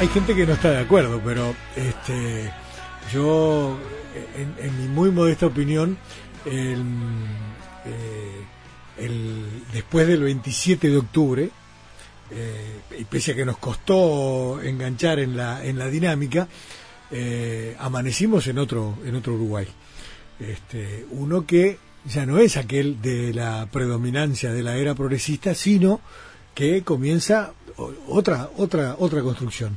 hay gente que no está de acuerdo, pero este, yo, en, mi muy modesta opinión, el, eh, después del 27 de octubre, eh, y pese a que nos costó enganchar en la, en la dinámica, eh, amanecimos en otro, en otro Uruguay. Este, uno que ya no es aquel de la predominancia de la era progresista, sino que comienza otra, otra, otra construcción.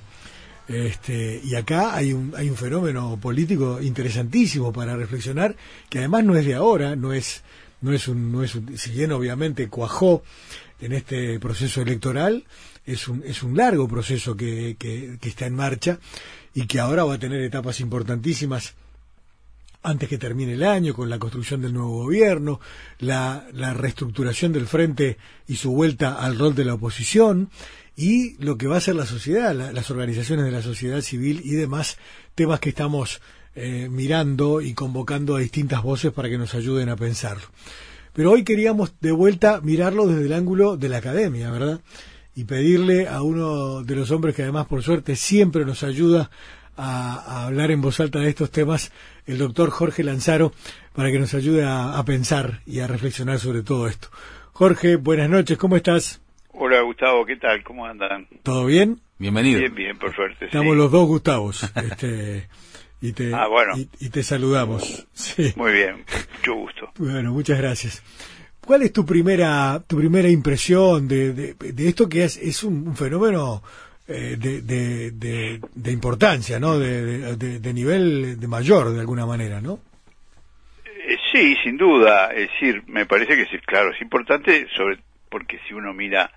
Este, y acá hay un, hay un fenómeno político interesantísimo para reflexionar, que además no es de ahora, no es, no es un, no es si bien obviamente cuajó en este proceso electoral, es un, es un largo proceso que, que, que está en marcha y que ahora va a tener etapas importantísimas antes que termine el año, con la construcción del nuevo gobierno, la, la reestructuración del frente y su vuelta al rol de la oposición, y lo que va a ser la sociedad, las organizaciones de la sociedad civil y demás temas que estamos eh, mirando y convocando a distintas voces para que nos ayuden a pensarlo. Pero hoy queríamos de vuelta mirarlo desde el ángulo de la academia, ¿verdad? Y pedirle a uno de los hombres que además por suerte siempre nos ayuda a, hablar en voz alta de estos temas, el doctor Jorge Lanzaro, para que nos ayude a, a pensar y a reflexionar sobre todo esto. Jorge, buenas noches, ¿cómo estás? Hola Gustavo, ¿qué tal? ¿Cómo andan? ¿Todo bien? Bienvenido. Bien, bien, por suerte. Estamos los dos Gustavos. Este, y te, ah, bueno. y, te saludamos. Sí. Muy bien, mucho gusto. Bueno, muchas gracias. ¿Cuál es tu primera, tu primera impresión de, de, esto que es, es un, fenómeno eh, de, de, de, importancia, ¿no? De, de, nivel de mayor, de alguna manera, ¿no? Eh, sí, sin duda. Es decir, me parece que sí, claro, es importante, sobre porque si uno mira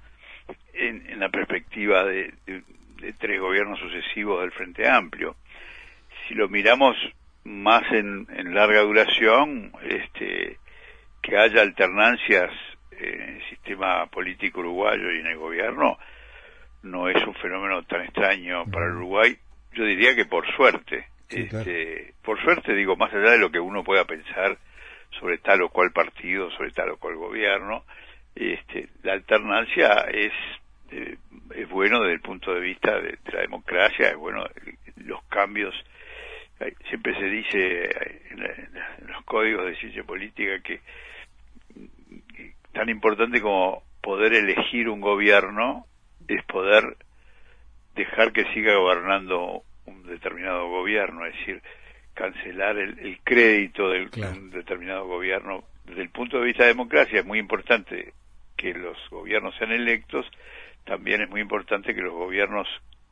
en, la perspectiva de, tres gobiernos sucesivos del Frente Amplio. Si lo miramos más en, larga duración, este, que haya alternancias en el sistema político uruguayo y en el gobierno, no es un fenómeno tan extraño para el Uruguay. Yo diría que por suerte, este, por suerte digo, más allá de lo que uno pueda pensar sobre tal o cual partido, sobre tal o cual gobierno, este, la alternancia es eh, es bueno desde el punto de vista de, la democracia, es bueno los cambios. Siempre se dice en, los códigos de ciencia política que tan importante como poder elegir un gobierno es poder dejar que siga gobernando un determinado gobierno, es decir, cancelar el, crédito de un determinado gobierno. Desde el punto de vista de democracia es muy importante que los gobiernos sean electos, también es muy importante que los gobiernos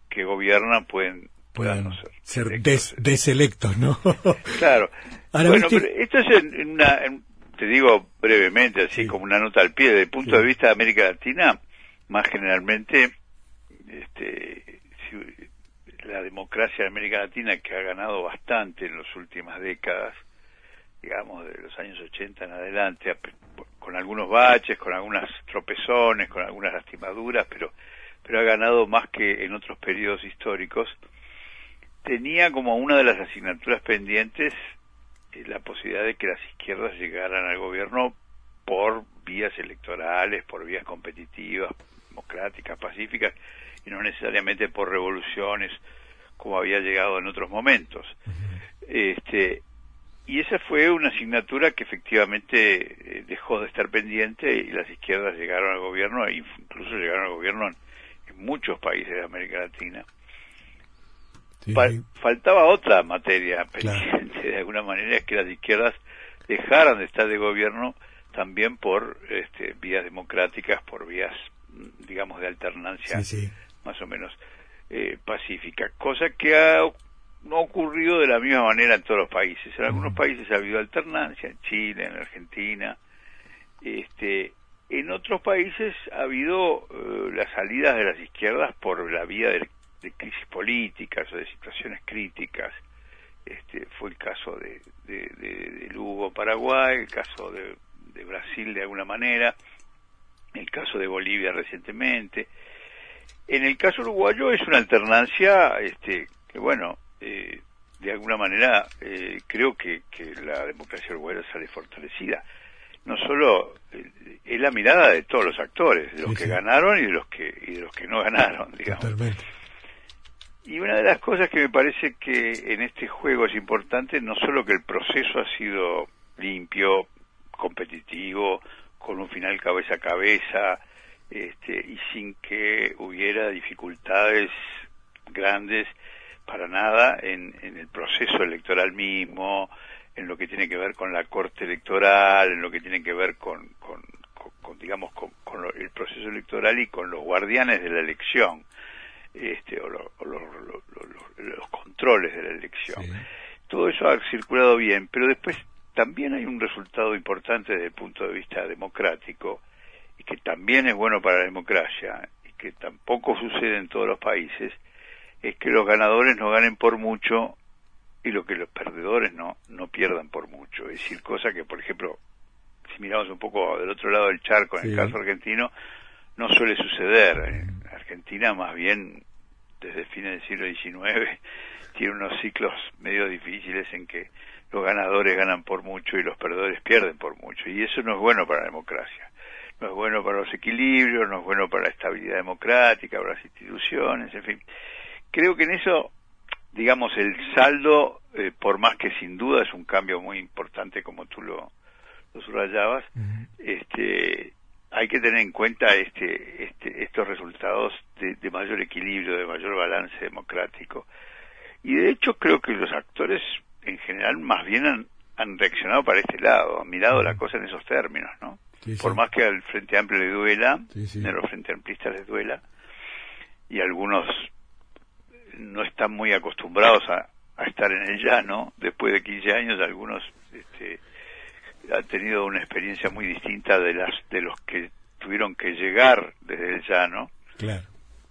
que gobiernan pueden puedan ser, deselectos, ¿no? claro. bueno, pero esto es en, una, te digo brevemente, así como una nota al pie, desde el punto de vista de América Latina, más generalmente, este, la democracia de América Latina que ha ganado bastante en las últimas décadas, digamos, de los años 80 en adelante, con algunos baches, con algunas tropezones, con algunas lastimaduras, pero, pero ha ganado más que en otros periodos históricos, tenía como una de las asignaturas pendientes eh, la posibilidad de que las izquierdas llegaran al gobierno por vías electorales, por vías competitivas, democráticas, pacíficas, y no necesariamente por revoluciones como había llegado en otros momentos. Este, y esa fue una asignatura que efectivamente eh, dejó de estar pendiente y las izquierdas llegaron al gobierno, e incluso llegaron al gobierno en, muchos países de América Latina. faltaba otra materia pendiente, de alguna manera, es que las izquierdas dejaran de estar de gobierno también por este, vías democráticas, por vías, digamos, de alternancia más o menos eh, pacífica, cosa que ha no ha ocurrido de la misma manera en todos los países. En algunos países ha habido alternancia, en Chile, en Argentina. Este, en otros países ha habido eh, las salidas de las izquierdas por la vía de, crisis políticas o de situaciones críticas. Este, fue el caso de, de, Lugo, Paraguay, el caso de, Brasil de alguna manera, el caso de Bolivia recientemente. En el caso uruguayo es una alternancia este, que, bueno, eh, de alguna manera eh, creo que, la democracia uruguaya sale fortalecida. No solo eh, es la mirada de todos los actores, de los que ganaron y de los que y de los que no ganaron, digamos. Y una de las cosas que me parece que en este juego es importante, no solo que el proceso ha sido limpio, competitivo, con un final cabeza a cabeza, este, y sin que hubiera dificultades grandes para nada en, el proceso electoral mismo, en lo que tiene que ver con la corte electoral, en lo que tiene que ver con, con, digamos, con, el proceso electoral y con los guardianes de la elección, este, o, los, controles de la elección. Todo eso ha circulado bien, pero después también hay un resultado importante desde el punto de vista democrático, y que también es bueno para la democracia, y que tampoco sucede en todos los países, es que los ganadores no ganen por mucho y lo que los perdedores no, no pierdan por mucho. Es decir, cosa que, por ejemplo, si miramos un poco del otro lado del charco, en el caso argentino, no suele suceder. En Argentina, más bien, desde fines del siglo XIX, tiene unos ciclos medio difíciles en que los ganadores ganan por mucho y los perdedores pierden por mucho. Y eso no es bueno para la democracia. No es bueno para los equilibrios, no es bueno para la estabilidad democrática, para las instituciones, en fin creo que en eso, digamos, el saldo, eh, por más que sin duda es un cambio muy importante como tú lo, lo subrayabas, este, hay que tener en cuenta este, este, estos resultados de, mayor equilibrio, de mayor balance democrático. Y de hecho creo que los actores en general más bien han, han reaccionado para este lado, han mirado la cosa en esos términos, ¿no? Por más que al Frente Amplio le duela, a los Frente Amplistas les duela, y algunos no están muy acostumbrados a, estar en el llano. Después de 15 años, algunos este, han tenido una experiencia muy distinta de las de los que tuvieron que llegar desde el llano. Claro.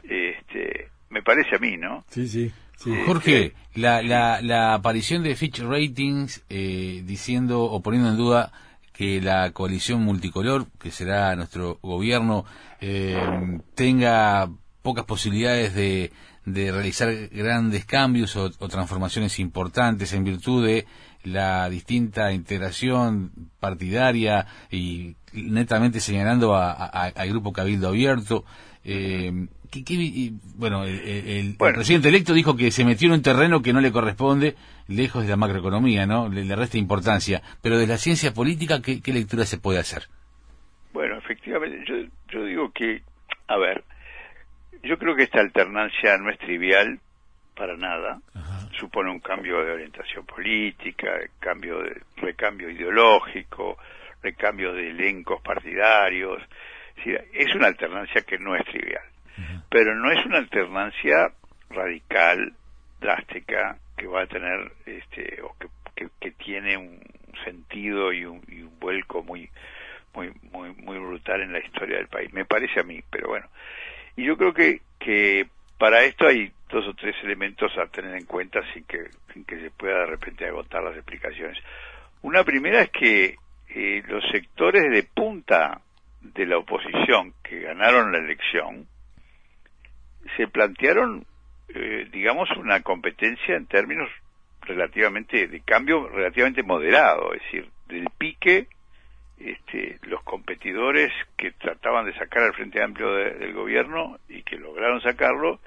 Este, me parece a mí, ¿no? Sí, sí. Este, Jorge, la, la, la, aparición de Fitch Ratings eh, diciendo o poniendo en duda que la coalición multicolor, que será nuestro gobierno, eh, tenga pocas posibilidades de, de realizar grandes cambios o, transformaciones importantes en virtud de la distinta integración partidaria y netamente señalando al grupo Cabildo Abierto. Eh, bueno, el, presidente electo dijo que se metió en un terreno que no le corresponde, lejos de la macroeconomía, ¿no? Le, resta importancia. Pero de la ciencia política, ¿qué, lectura se puede hacer? Bueno, efectivamente, yo, yo digo que, a ver, yo creo que esta alternancia no es trivial para nada. Supone un cambio de orientación política, cambio de, recambio ideológico, recambio de elencos partidarios. Es una alternancia que no es trivial. Pero no es una alternancia radical, drástica, que va a tener, este, o que, que, tiene un sentido y un, y un vuelco muy, muy, muy, muy brutal en la historia del país. Me parece a mí, pero bueno. Y yo creo que, que para esto hay dos o tres elementos a tener en cuenta sin que, sin que se pueda de repente agotar las explicaciones. Una primera es que eh, los sectores de punta de la oposición que ganaron la elección se plantearon, eh, digamos, una competencia en términos relativamente de cambio relativamente moderado, es decir, del pique este, los competidores que trataban de sacar al Frente Amplio del gobierno y que lograron sacarlo,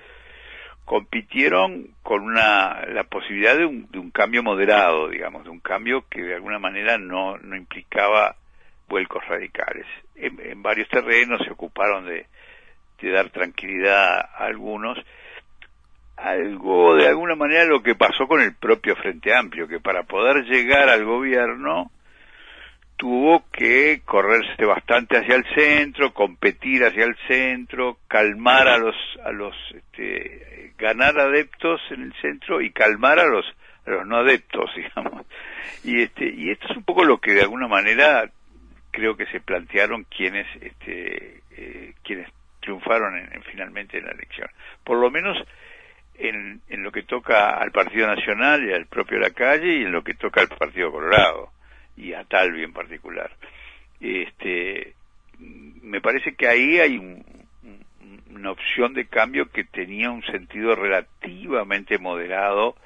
compitieron con una, la posibilidad de un, de un cambio moderado, digamos, de un cambio que de alguna manera no, no implicaba vuelcos radicales. En, varios terrenos se ocuparon de, de dar tranquilidad a algunos, algo de alguna manera lo que pasó con el propio Frente Amplio, que para poder llegar al gobierno tuvo que correrse bastante hacia el centro, competir hacia el centro, calmar a los, a los, este, ganar adeptos en el centro y calmar a los, a los no adeptos, digamos. Y este, y esto es un poco lo que de alguna manera creo que se plantearon quienes, este, eh, quienes triunfaron en, finalmente en la elección. Por lo menos en, en lo que toca al Partido Nacional y al propio La Calle y en lo que toca al Partido Colorado y a Talvi en particular. Este, me parece que ahí hay una opción de cambio que tenía un sentido relativamente moderado,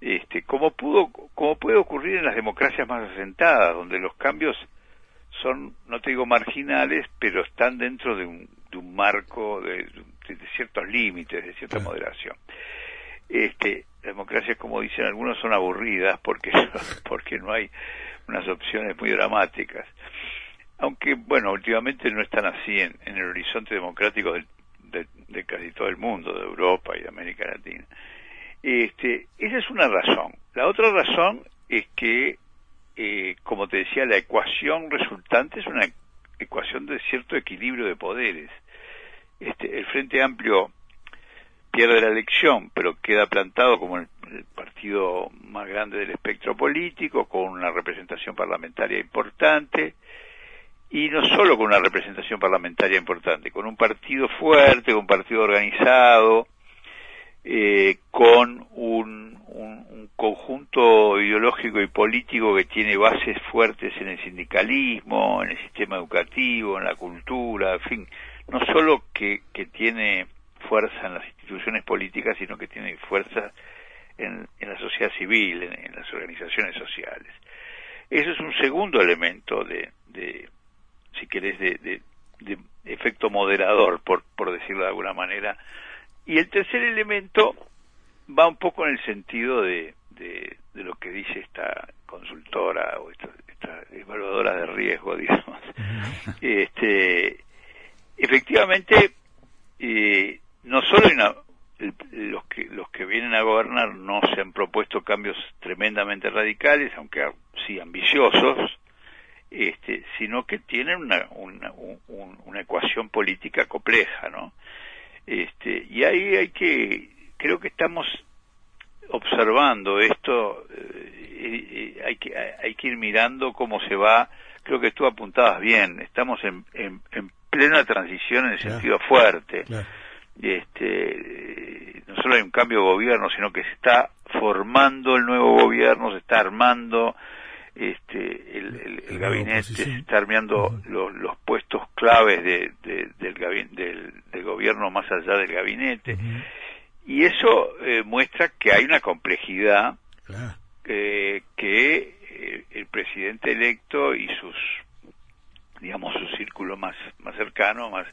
este, como pudo, como puede ocurrir en las democracias más asentadas, donde los cambios son, no te digo marginales, pero están dentro de un, de un marco de, ciertos límites, de cierta moderación. Este, democracias, como dicen algunos, son aburridas porque, porque no hay unas opciones muy dramáticas. Aunque, bueno, últimamente no están así en, el horizonte democrático de, de, casi todo el mundo, de Europa y de América Latina. Este, esa es una razón. La otra razón es que, eh, como te decía, la ecuación resultante es una ecuación de cierto equilibrio de poderes. Este, el Frente Amplio pierde la elección, pero queda plantado como el, partido más grande del espectro político, con una representación parlamentaria importante, y no solo con una representación parlamentaria importante, con un partido fuerte, con un partido organizado, eh, con un, un, conjunto ideológico y político que tiene bases fuertes en el sindicalismo, en el sistema educativo, en la cultura, en fin, no solo que, que tiene fuerza en las instituciones políticas, sino que tiene fuerza en, la sociedad civil, en, las organizaciones sociales. Eso es un segundo elemento de, de si querés, de, de, efecto moderador, por, por decirlo de alguna manera. Y el tercer elemento va un poco en el sentido de, de, lo que dice esta consultora o esta, esta evaluadora de riesgo, digamos. este, efectivamente, eh, no solo los que los que vienen a gobernar no se han propuesto cambios tremendamente radicales, aunque sí ambiciosos, este, sino que tienen una, una, una ecuación política compleja, ¿no? Este, y ahí hay que, creo que estamos observando esto, eh, hay, que, hay que ir mirando cómo se va, creo que tú apuntabas bien, estamos en, en, plena transición en el sentido fuerte. Este, no solo hay un cambio de gobierno, sino que se está formando el nuevo gobierno, se está armando este, el, el, gabinete, se está armando los, puestos claves de, del, del, gobierno más allá del gabinete. Y eso eh, muestra que hay una complejidad eh, que eh, el presidente electo y sus, digamos, su círculo más, más cercano, más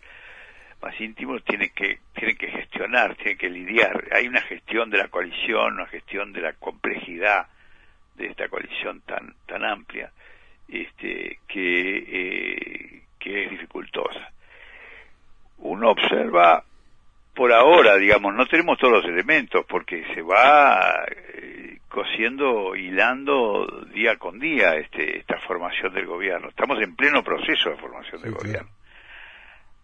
más íntimos tiene que tiene que gestionar, tiene que lidiar. Hay una gestión de la coalición, una gestión de la complejidad de esta coalición tan tan amplia, este que eh, que es dificultosa. Uno observa por ahora, digamos, no tenemos todos los elementos porque se va eh, cosiendo, hilando día con día este, esta formación del gobierno. Estamos en pleno proceso de formación del gobierno.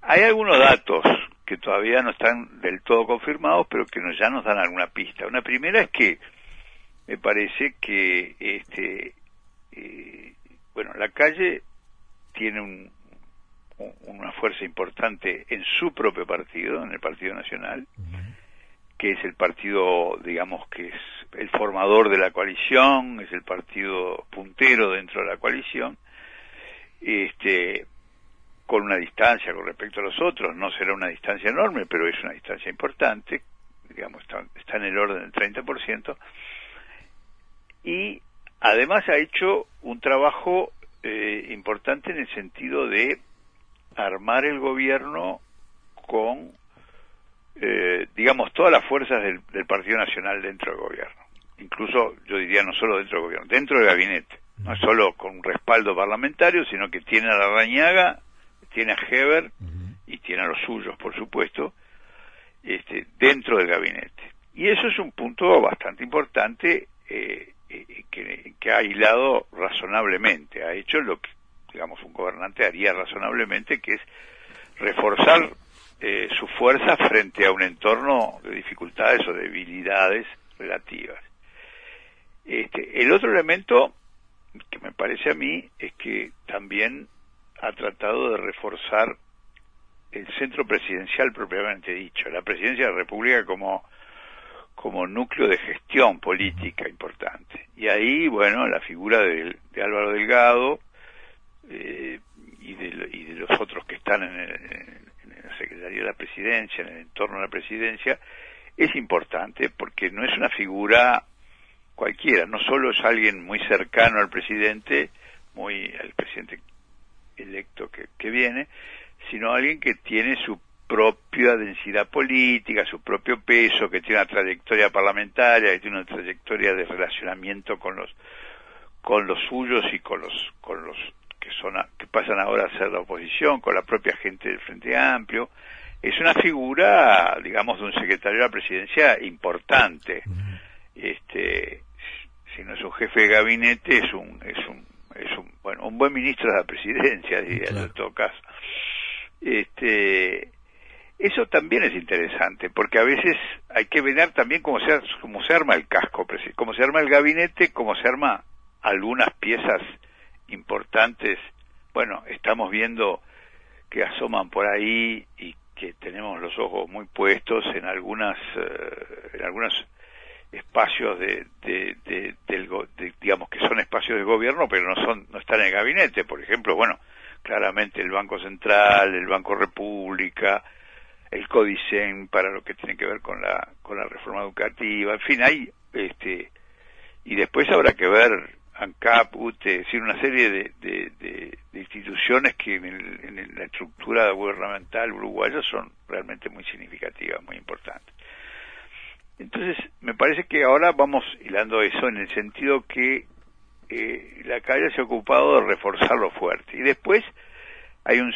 Hay algunos datos que todavía no están del todo confirmados, pero que nos, ya nos dan alguna pista. Una primera es que me parece que este eh, bueno la calle tiene un, una fuerza importante en su propio partido, en el Partido Nacional, que es el partido, digamos, que es el formador de la coalición, es el partido puntero dentro de la coalición. Este, con una distancia con respecto a los otros, no será una distancia enorme, pero es una distancia importante, digamos, está, en el orden del 30%, y además ha hecho un trabajo eh, importante en el sentido de armar el gobierno con, eh, digamos, todas las fuerzas del, del, Partido Nacional dentro del gobierno. Incluso, yo diría, no solo dentro del gobierno, dentro del gabinete. No solo con un respaldo parlamentario, sino que tiene a la rañaga tiene a Heber y tiene a los suyos, por supuesto, este, dentro del gabinete. Y eso es un punto bastante importante eh, eh, que, ha aislado razonablemente, ha hecho lo que, digamos, un gobernante haría razonablemente, que es reforzar eh, su fuerza frente a un entorno de dificultades o debilidades relativas. Este, el otro elemento que me parece a mí es que también ha tratado de reforzar el centro presidencial propiamente dicho, la presidencia de la República como, como núcleo de gestión política importante. Y ahí, bueno, la figura de, Álvaro Delgado eh, y, de, y, de, los otros que están en, en la Secretaría de la Presidencia, en el entorno de la Presidencia, es importante porque no es una figura cualquiera, no solo es alguien muy cercano al presidente, muy al presidente electo que, que viene, sino alguien que tiene su propia densidad política, su propio peso, que tiene una trayectoria parlamentaria, que tiene una trayectoria de relacionamiento con los con los suyos y con los con los que son que pasan ahora a ser la oposición, con la propia gente del Frente Amplio. Es una figura, digamos, de un secretario de la presidencia importante. Este, si no es un jefe de gabinete, es un es un bueno un buen ministro de la presidencia, diría en todo caso. Este, eso también es interesante, porque a veces hay que ver también cómo se, cómo se arma el casco, cómo se arma el gabinete, cómo se arma algunas piezas importantes. Bueno, estamos viendo que asoman por ahí y que tenemos los ojos muy puestos en algunas eh, en algunos espacios de, de, del, digamos que son espacios de gobierno pero no son no están en el gabinete por ejemplo bueno claramente el Banco Central, el Banco República, el Codicen para lo que tiene que ver con la con la reforma educativa, en fin, hay este y después habrá que ver ANCAP, UTE, es decir, una serie de, de, instituciones que en, en, la estructura gubernamental uruguaya son realmente muy significativas, muy importantes. Entonces, me parece que ahora vamos hilando eso en el sentido que eh, la calle se ha ocupado de reforzarlo fuerte. Y después hay un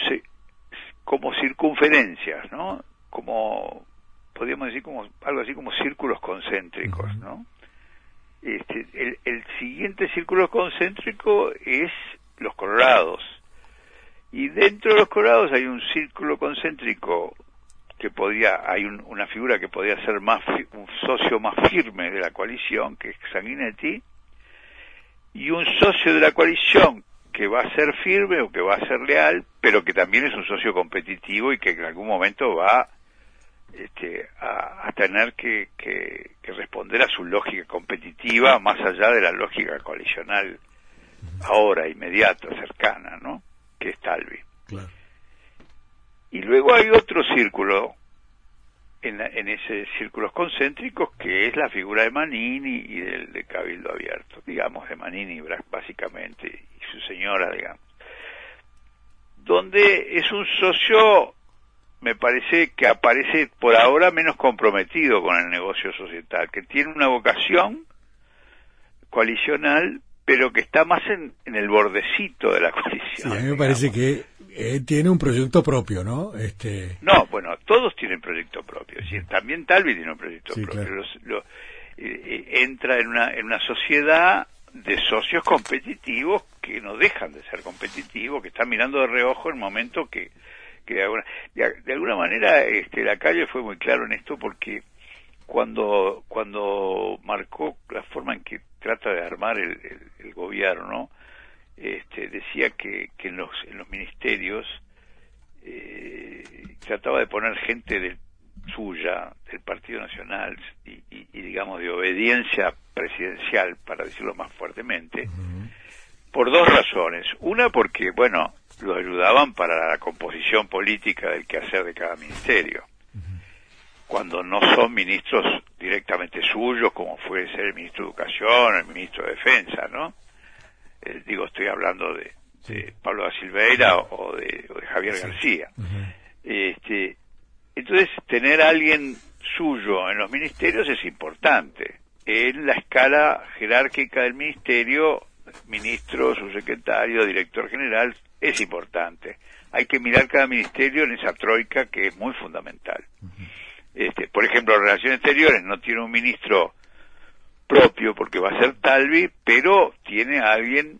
como circunferencias, ¿no? Como podríamos decir como algo así como círculos concéntricos, ¿no? Este, el, el siguiente círculo concéntrico es los colorados. Y dentro de los colorados hay un círculo concéntrico que podría, hay una figura que podría ser más un socio más firme de la coalición, que es Sanguinetti, y un socio de la coalición que va a ser firme o que va a ser leal, pero que también es un socio competitivo y que en algún momento va este, a, tener que, que, responder a su lógica competitiva más allá de la lógica coalicional ahora, inmediata, cercana, ¿no? Que es Talvi. Y luego hay otro círculo en, en ese círculos concéntricos que es la figura de Manini y del de Cabildo Abierto, digamos, de Manini básicamente y su señora, digamos, donde es un socio, me parece que aparece por ahora menos comprometido con el negocio societal, que tiene una vocación coalicional, pero que está más en, en el bordecito de la coalición. a mí me parece que eh, tiene un proyecto propio, ¿no? Este... No, bueno, todos tienen proyecto propio. Es también Talvi tiene un proyecto propio. Eh, eh, entra en una, en una sociedad de socios competitivos que no dejan de ser competitivos, que están mirando de reojo el momento que, que de, alguna, de, alguna manera este, la calle fue muy claro en esto porque cuando, cuando marcó la forma en que trata de armar el, el, el gobierno, este, decía que, que en, los, en los ministerios eh, trataba de poner gente de, suya, del Partido Nacional, y, y, digamos de obediencia presidencial, para decirlo más fuertemente, por dos razones. Una porque, bueno, lo ayudaban para la composición política del quehacer de cada ministerio. Cuando no son ministros directamente suyos, como fue ser el ministro de Educación, el ministro de Defensa, ¿no? Eh, digo, estoy hablando de, Pablo da Silveira o de, Javier García. este, entonces, tener a alguien suyo en los ministerios es importante. En la escala jerárquica del ministerio, ministro, subsecretario, director general, es importante. Hay que mirar cada ministerio en esa troika que es muy fundamental. este, por ejemplo, Relaciones Exteriores no tiene un ministro propio porque va a ser Talvi, pero tiene a alguien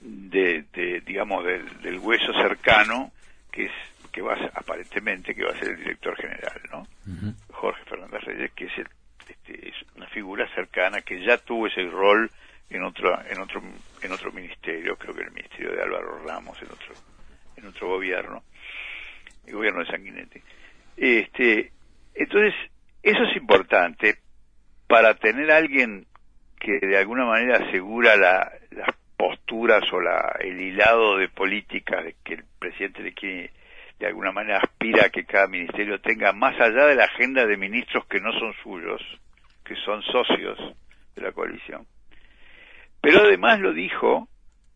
de, digamos del, hueso cercano que es que va a aparentemente que va a ser el director general, ¿no? Jorge Fernández Reyes, que es, este, es una figura cercana que ya tuvo ese rol en otro en otro en otro ministerio, creo que el ministerio de Álvaro Ramos en otro en otro gobierno, el gobierno de Sanguinetti. Este, entonces eso es importante para tener alguien que de alguna manera asegura la, las posturas o la, el hilado de políticas que el presidente de quiere de alguna manera aspira a que cada ministerio tenga más allá de la agenda de ministros que no son suyos, que son socios de la coalición. Pero además lo dijo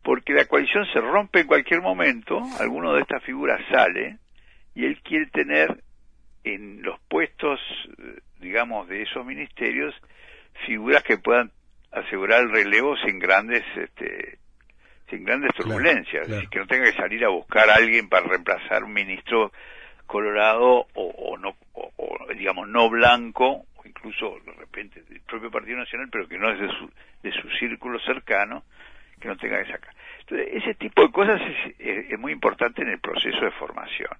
porque la coalición se rompe en cualquier momento, alguno de estas figuras sale y él quiere tener en los puestos, digamos, de esos ministerios, figuras que puedan asegurar el relevo sin grandes este, sin grandes turbulencias, que no tenga que salir a buscar a alguien para reemplazar un ministro colorado o, no o, digamos no blanco o incluso de repente del propio Partido Nacional pero que no es de su, de su círculo cercano que no tenga que sacar. Entonces, ese tipo de cosas es, es muy importante en el proceso de formación.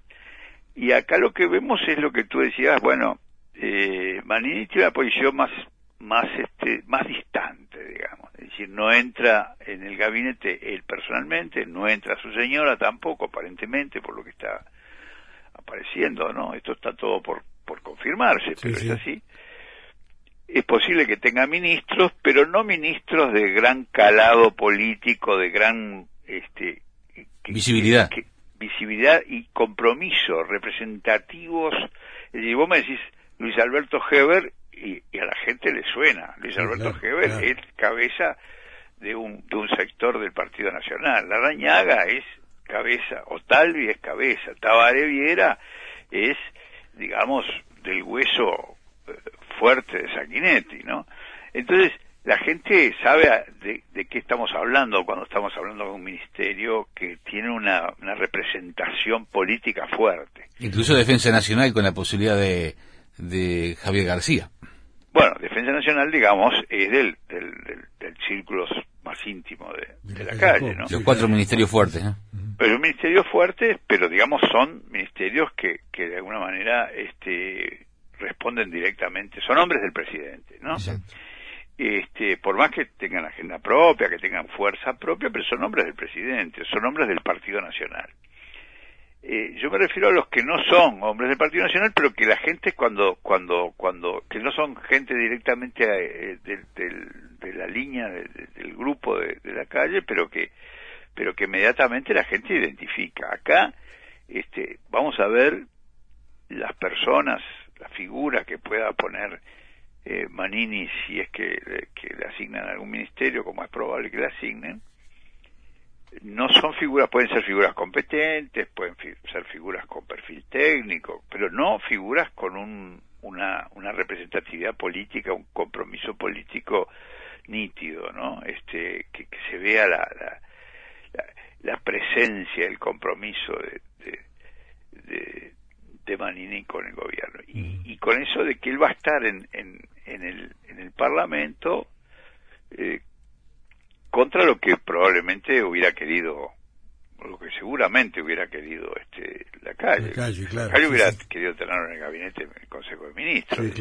Y acá lo que vemos es lo que tú decías, bueno, eh, Manini tiene una posición más más este más distante digamos. Es decir no entra en el gabinete él personalmente no entra su señora tampoco aparentemente por lo que está apareciendo no esto está todo por por confirmarse pero es así. Es posible que tenga ministros pero no ministros de gran calado político de gran este visibilidad visibilidad y compromiso representativos. Es decir, vos me decís Luis Alberto Heber y, a la gente le suena. Luis Alberto Heber es cabeza de un, de un sector del Partido Nacional. La Rañaga es cabeza, o Talvi es cabeza, Tabaré Viera es, digamos, del hueso eh, fuerte de Sanguinetti, ¿no? Entonces, la gente sabe de, qué estamos hablando cuando estamos hablando de un ministerio que tiene una, representación política fuerte. Incluso Defensa Nacional con la posibilidad de, de Javier García. Bueno, Defensa Nacional, digamos, es del, del, del, círculo más íntimo de, la calle, ¿no? Los cuatro ministerios fuertes, ¿no? Pero ministerios fuertes, pero digamos son ministerios que, que de alguna manera este, responden directamente, son hombres del presidente, ¿no? Este, por más que tengan agenda propia, que tengan fuerza propia, pero son hombres del presidente, son hombres del Partido Nacional. Eh, yo me refiero a los que no son hombres del Partido Nacional, pero que la gente cuando, cuando, cuando, que no son gente directamente eh, de, la línea del grupo de, la calle, pero que, pero que inmediatamente la gente identifica. Acá, este, vamos a ver las personas, las figuras que pueda poner eh, Manini, si es que, le asignan algún ministerio, como es probable que le asignen, no son figuras, pueden ser figuras competentes, pueden ser figuras con perfil técnico, pero no figuras con un, una, una representatividad política, un compromiso político nítido, ¿no? Este, que, se vea la, la, la, presencia, el compromiso de, de, de Manini con el gobierno. Y, y, con eso de que él va a estar en, en, en, el, en el Parlamento eh, contra lo que probablemente hubiera querido, lo que seguramente hubiera querido este la calle. La calle, claro, hubiera querido tenerlo en el gabinete, en el Consejo de Ministros,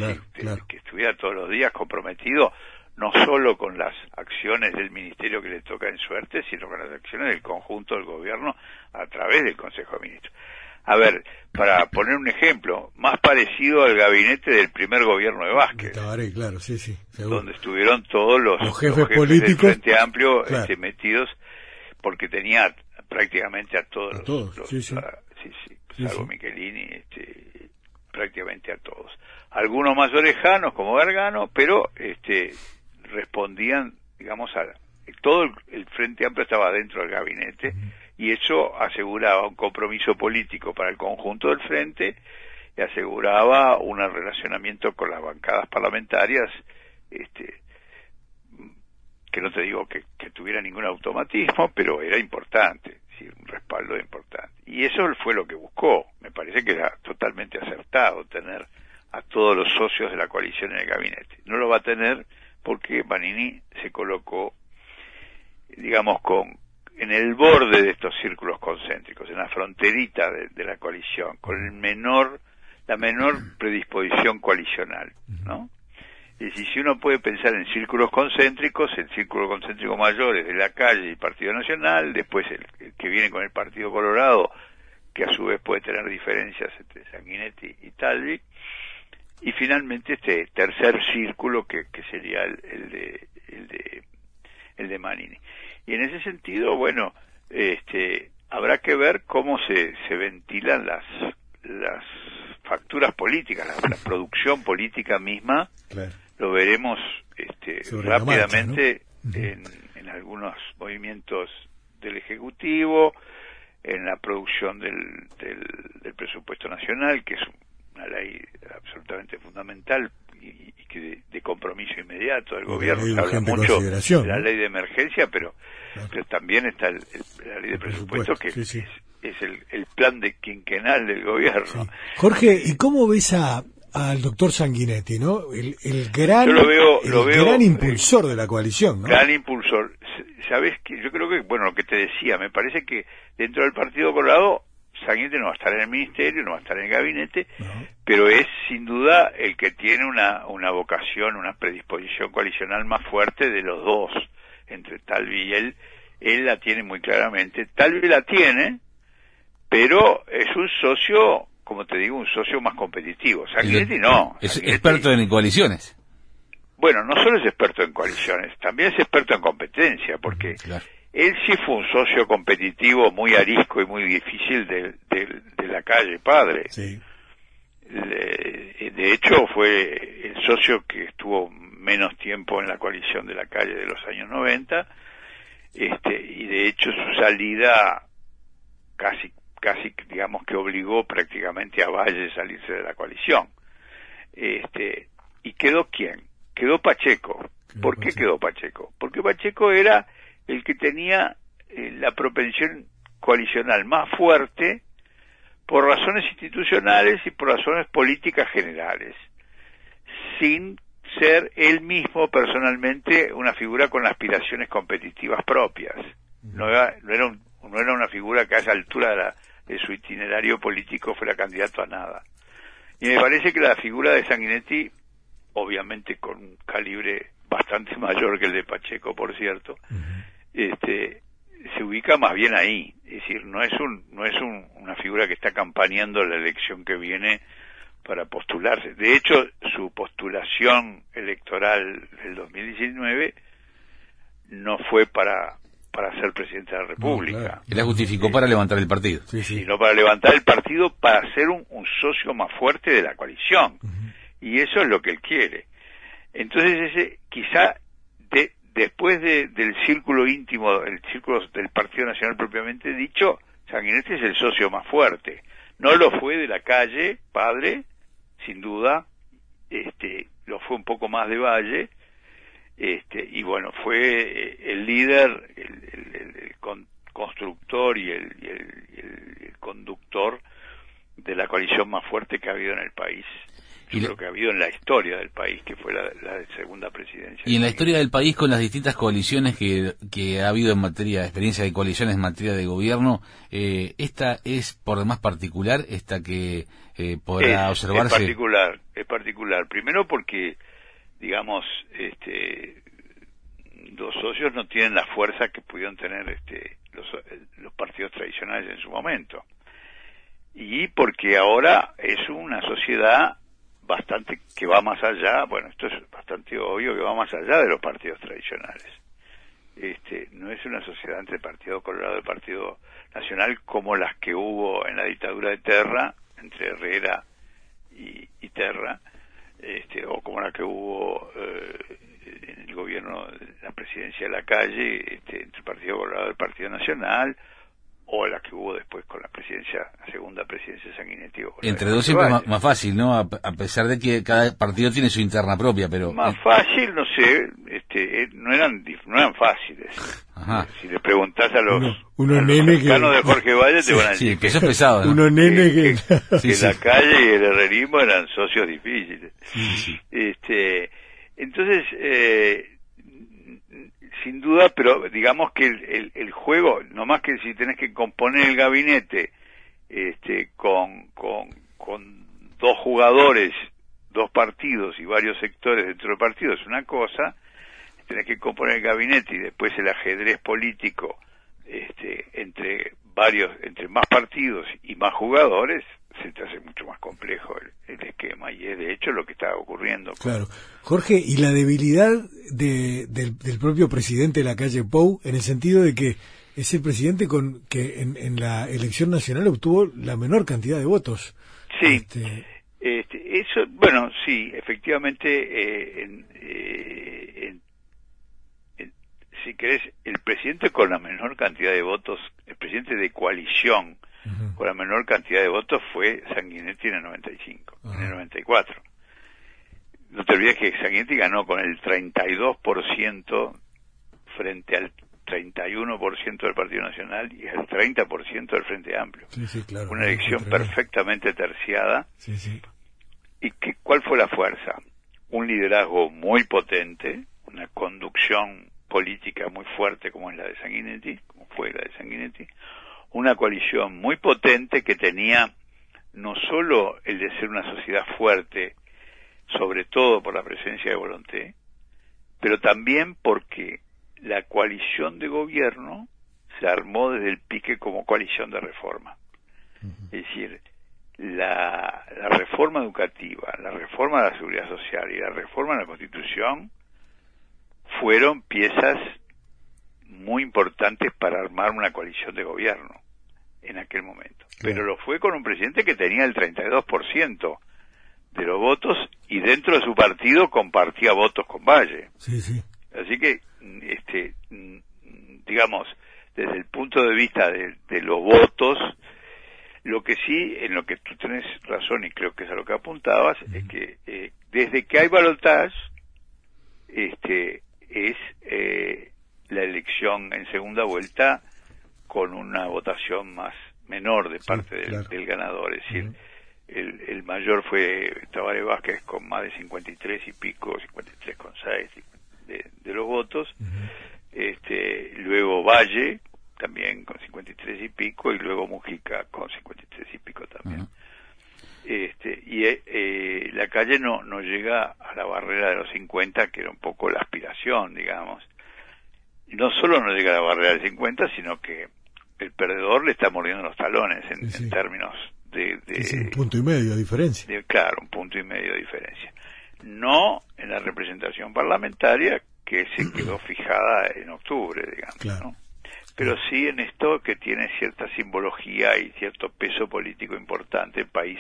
que estuviera todos los días comprometido no solo con las acciones del ministerio que le toca en suerte, sino con las acciones del conjunto del gobierno a través del Consejo de Ministros a ver, para poner un ejemplo, más parecido al gabinete del primer gobierno de Vázquez. claro, sí, sí. Donde estuvieron todos los, jefes, políticos del Frente Amplio este, metidos, porque tenía prácticamente a todos, a todos los, sí, sí. sí, salvo Michelini, este, prácticamente a todos. Algunos más orejanos, como Gargano, pero este, respondían, digamos, a todo el, Frente Amplio estaba dentro del gabinete y eso aseguraba un compromiso político para el conjunto del frente y aseguraba un relacionamiento con las bancadas parlamentarias este que no te digo que, tuviera ningún automatismo pero era importante un respaldo importante. Y eso fue lo que buscó. Me parece que era totalmente acertado tener a todos los socios de la coalición en el gabinete. No lo va a tener porque Banini se colocó digamos con en el borde de estos círculos concéntricos, en la fronterita de, la coalición, con el menor, la menor predisposición coalicional, ¿no? Y si uno puede pensar en círculos concéntricos, el círculo concéntrico mayor es de la calle y Partido Nacional, después el, que viene con el Partido Colorado, que a su vez puede tener diferencias entre Sanguinetti y Talvi, y finalmente este tercer círculo que, que sería el, el, de, el de el de Manini. Y en ese sentido, bueno, este, habrá que ver cómo se, se ventilan las, las facturas políticas, la, producción política misma, lo veremos este, rápidamente en, en algunos movimientos del Ejecutivo, en la producción del, del, del presupuesto nacional, que es una ley absolutamente fundamental y, que de, compromiso inmediato del gobierno. Se habla mucho de la ley de emergencia, pero, pero también está la ley de presupuesto, que es, el, plan de quinquenal del gobierno. Jorge, ¿y cómo ves a, al doctor Sanguinetti, ¿no? El, gran, el gran impulsor de la coalición, ¿no? Gran impulsor. Sabes que yo creo que, bueno, lo que te decía, me parece que dentro del Partido Colorado Sanguinetti no va a estar en el ministerio, no va a estar en el gabinete, pero es sin duda el que tiene una, una vocación, una predisposición coalicional más fuerte de los dos, entre Talvi y él. Él la tiene muy claramente. Talvi la tiene, pero es un socio, como te digo, un socio más competitivo. Sanguinetti no. Es experto en coaliciones. Bueno, no solo es experto en coaliciones, también es experto en competencia, porque él sí fue un socio competitivo muy arisco y muy difícil de, la calle padre. de hecho, fue el socio que estuvo menos tiempo en la coalición de la calle de los años 90, este, y de hecho su salida casi, casi, digamos que obligó prácticamente a Valle a salirse de la coalición. Este, ¿Y quedó quién? Quedó Pacheco. ¿Por qué quedó Pacheco? Porque Pacheco era el que tenía eh, la propensión coalicional más fuerte por razones institucionales y por razones políticas generales, sin ser él mismo personalmente una figura con aspiraciones competitivas propias. No era, no era, no era una figura que a esa altura de, su itinerario político fuera candidato a nada. Y me parece que la figura de Sanguinetti, obviamente con un calibre bastante mayor que el de Pacheco, por cierto, este, se ubica más bien ahí. Es decir, no es, un, no es una figura que está campaneando la elección que viene para postularse. De hecho, su postulación electoral del 2019 no fue para para ser presidente de la República. y la justificó para levantar el partido. Sí, Sino para levantar el partido para ser un, socio más fuerte de la coalición. Y eso es lo que él quiere. Entonces, ese, quizá de, después del círculo íntimo, el círculo del Partido Nacional propiamente dicho, Sanguinetti es el socio más fuerte. No lo fue de la calle, padre, sin duda, este, lo fue un poco más de Valle, este, y bueno, fue eh, el líder, el, constructor y el, el conductor de la coalición más fuerte que ha habido en el país y lo que ha habido en la historia del país, que fue la, segunda presidencia. Y en la historia del país, con las distintas coaliciones que, que ha habido en materia, de experiencia de coaliciones en materia de gobierno, eh, esta es por demás particular, esta que eh, podrá observarse. Es particular, es particular. Primero porque, digamos, este, los socios no tienen la fuerza que pudieron tener este, los, los partidos tradicionales en su momento. Y porque ahora es una sociedad bastante que va más allá, bueno, esto es bastante obvio que va más allá de los partidos tradicionales. Este, no es una sociedad entre el Partido Colorado y el Partido Nacional como las que hubo en la dictadura de Terra, entre Herrera y, Terra, este, o como la que hubo eh, en el gobierno, la presidencia de la calle, este, entre el Partido Colorado y el Partido Nacional, o la que hubo después con la presidencia, la segunda presidencia de Sanguinetti. Entre dos siempre más, más, fácil, ¿no? A, pesar de que cada partido tiene su interna propia, pero... Más fácil, no sé, este, eh, no eran no eran fáciles. Ajá. Si le preguntás a los, uno, nene que... de Jorge Valle, te van a decir que, eso es pesado, Uno nene que... que, la calle y el herrerismo eran socios difíciles. Este, entonces, eh, sin duda, pero digamos que el, el, juego, no más que si tenés que componer el gabinete este, con, con, con dos jugadores, dos partidos y varios sectores dentro del partido es una cosa, tenés que componer el gabinete y después el ajedrez político este, entre varios, entre más partidos y más jugadores, se te hace mucho más complejo el, esquema y es de hecho lo que está ocurriendo. Claro. Jorge, ¿y la debilidad de, del, propio presidente de la calle Pou en el sentido de que es el presidente con que en, la elección nacional obtuvo la menor cantidad de votos? Sí. Este, este, eso, bueno, sí, efectivamente, eh, eh, si querés, el presidente con la menor cantidad de votos, el presidente de coalición, con la menor cantidad de votos fue Sanguinetti en el 95, en el 94. No te olvides que Sanguinetti ganó con el 32% frente al 31% del Partido Nacional y el 30% del Frente Amplio. Una elección perfectamente terciada. ¿Y qué, cuál fue la fuerza? Un liderazgo muy potente, una conducción política muy fuerte como es la de Sanguinetti, como fue la de Sanguinetti, una coalición muy potente que tenía no solo el de ser una sociedad fuerte, sobre todo por la presencia de Volonté, pero también porque la coalición de gobierno se armó desde el pique como coalición de reforma. Es decir, la, la, reforma educativa, la reforma de la seguridad social y la reforma de la constitución fueron piezas muy importantes para armar una coalición de gobierno en aquel momento. Pero lo fue con un presidente que tenía el 32% de los votos y dentro de su partido compartía votos con Valle. Sí, sí. Así que, este, digamos, desde el punto de vista de, los votos, lo que sí, en lo que tú tienes razón y creo que es a lo que apuntabas, es que eh, desde que hay balotage, este, es eh, la elección en segunda vuelta con una votación más menor de parte del, ganador, es decir, el, el, mayor fue Tavares Vázquez con más de 53 y pico, 53,6 de, de los votos, este, luego Valle también con 53 y pico y luego Mujica con 53 y pico también. Este, y eh, eh, la calle no, no llega a la barrera de los 50, que era un poco la aspiración, digamos. No solo no llega a la barrera de 50, sino que el perdedor le está mordiendo los talones en, términos de, un punto y medio de diferencia. claro, un punto y medio de diferencia. No en la representación parlamentaria que se quedó fijada en octubre, digamos. Pero sí en esto que tiene cierta simbología y cierto peso político importante el país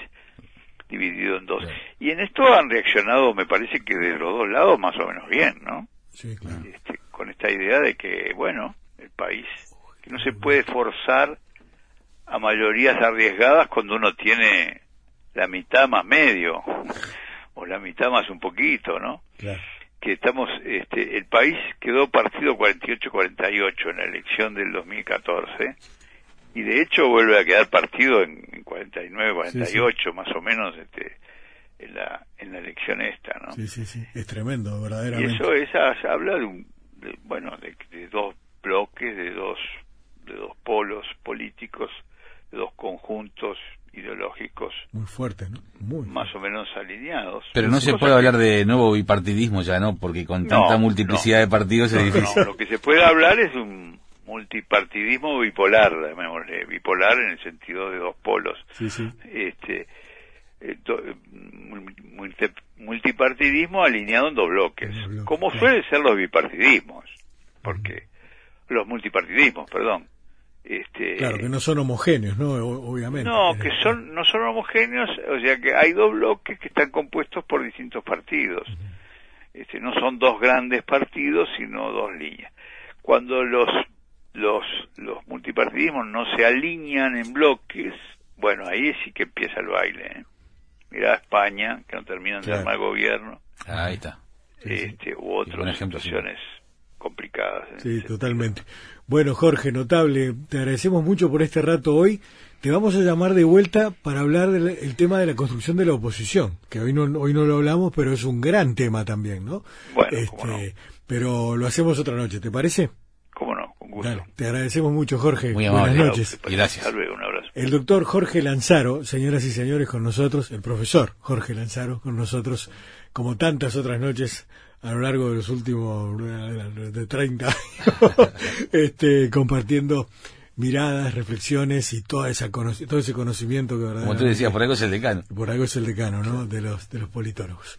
dividido en dos. Y en esto han reaccionado, me parece que de los dos lados más o menos bien, ¿no? Sí, claro. Este, con esta idea de que, bueno, el país, que no se puede forzar a mayorías arriesgadas cuando uno tiene la mitad más medio, o la mitad más un poquito, ¿no? Claro. Que estamos, este, el país quedó partido 48-48 en la elección del 2014 y de hecho vuelve a quedar partido en, 49, 48 más o menos este en la en la elección esta, ¿no? Sí, sí, sí, es tremendo, verdaderamente. Y eso esa habla de un bueno, de, dos bloques, de dos de dos polos políticos, de dos conjuntos ideológicos muy fuertes, ¿no? Muy más o menos alineados. Pero no se puede hablar de nuevo bipartidismo ya, ¿no? Porque con tanta multiplicidad de partidos es difícil. lo que se puede hablar es un multipartidismo bipolar, bipolar en el sentido de dos polos. Este, eh, multipartidismo alineado en dos bloques, como suelen ser los bipartidismos, porque los multipartidismos, perdón. Este, claro, que no son homogéneos, ¿no? Obviamente. No, que son, no son homogéneos, o sea que hay dos bloques que están compuestos por distintos partidos. Este, no son dos grandes partidos, sino dos líneas. Cuando los los, los multipartidismos no se alinean en bloques, bueno, ahí sí que empieza el baile. ¿eh? Mirá España, que no terminan de armar gobierno. Ahí está. Este, u otras situaciones complicadas. Sí, totalmente. Bueno, Jorge, notable. Te agradecemos mucho por este rato hoy. Te vamos a llamar de vuelta para hablar del tema de la construcción de la oposición, que hoy no, hoy no lo hablamos, pero es un gran tema también, ¿no? Bueno, este, pero lo hacemos otra noche, ¿te parece? te agradecemos mucho, Jorge. Muy Buenas noches. gracias. un abrazo. El doctor Jorge Lanzaro, señoras y señores, con nosotros, el profesor Jorge Lanzaro, con nosotros, como tantas otras noches a lo largo de los últimos de 30 años, este, compartiendo miradas, reflexiones y toda esa todo ese conocimiento que Como tú decías, por algo es el decano. Por algo es el decano, ¿no? De los, de los politólogos.